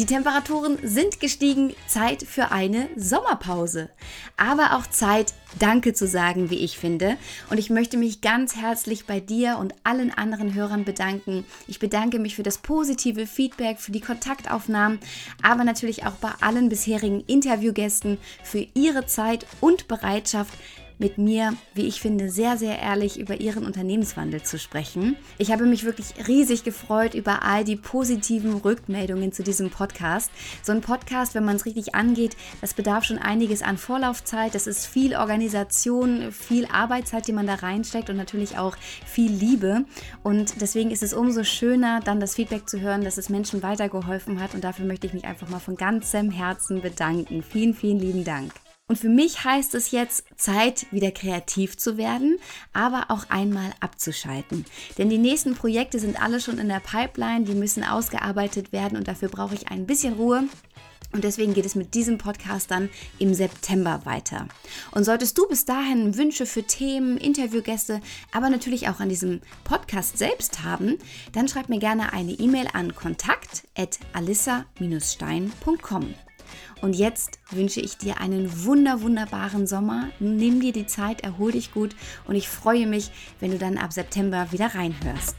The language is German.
Die Temperaturen sind gestiegen, Zeit für eine Sommerpause. Aber auch Zeit, Danke zu sagen, wie ich finde. Und ich möchte mich ganz herzlich bei dir und allen anderen Hörern bedanken. Ich bedanke mich für das positive Feedback, für die Kontaktaufnahmen, aber natürlich auch bei allen bisherigen Interviewgästen für ihre Zeit und Bereitschaft, mit mir, wie ich finde, sehr, sehr ehrlich über ihren Unternehmenswandel zu sprechen. Ich habe mich wirklich riesig gefreut über all die positiven Rückmeldungen zu diesem Podcast. So ein Podcast, wenn man es richtig angeht, das bedarf schon einiges an Vorlaufzeit. Das ist viel Organisation, viel Arbeitszeit, die man da reinsteckt und natürlich auch viel Liebe. Und deswegen ist es umso schöner, dann das Feedback zu hören, dass es Menschen weitergeholfen hat. Und dafür möchte ich mich einfach mal von ganzem Herzen bedanken. Vielen, vielen lieben Dank. Und für mich heißt es jetzt Zeit, wieder kreativ zu werden, aber auch einmal abzuschalten. Denn die nächsten Projekte sind alle schon in der Pipeline, die müssen ausgearbeitet werden und dafür brauche ich ein bisschen Ruhe. Und deswegen geht es mit diesem Podcast dann im September weiter. Und solltest du bis dahin Wünsche für Themen, Interviewgäste, aber natürlich auch an diesem Podcast selbst haben, dann schreib mir gerne eine E-Mail an kontakt.alissa-stein.com. Und jetzt wünsche ich dir einen wunder, wunderbaren Sommer. Nimm dir die Zeit, erhol dich gut und ich freue mich, wenn du dann ab September wieder reinhörst.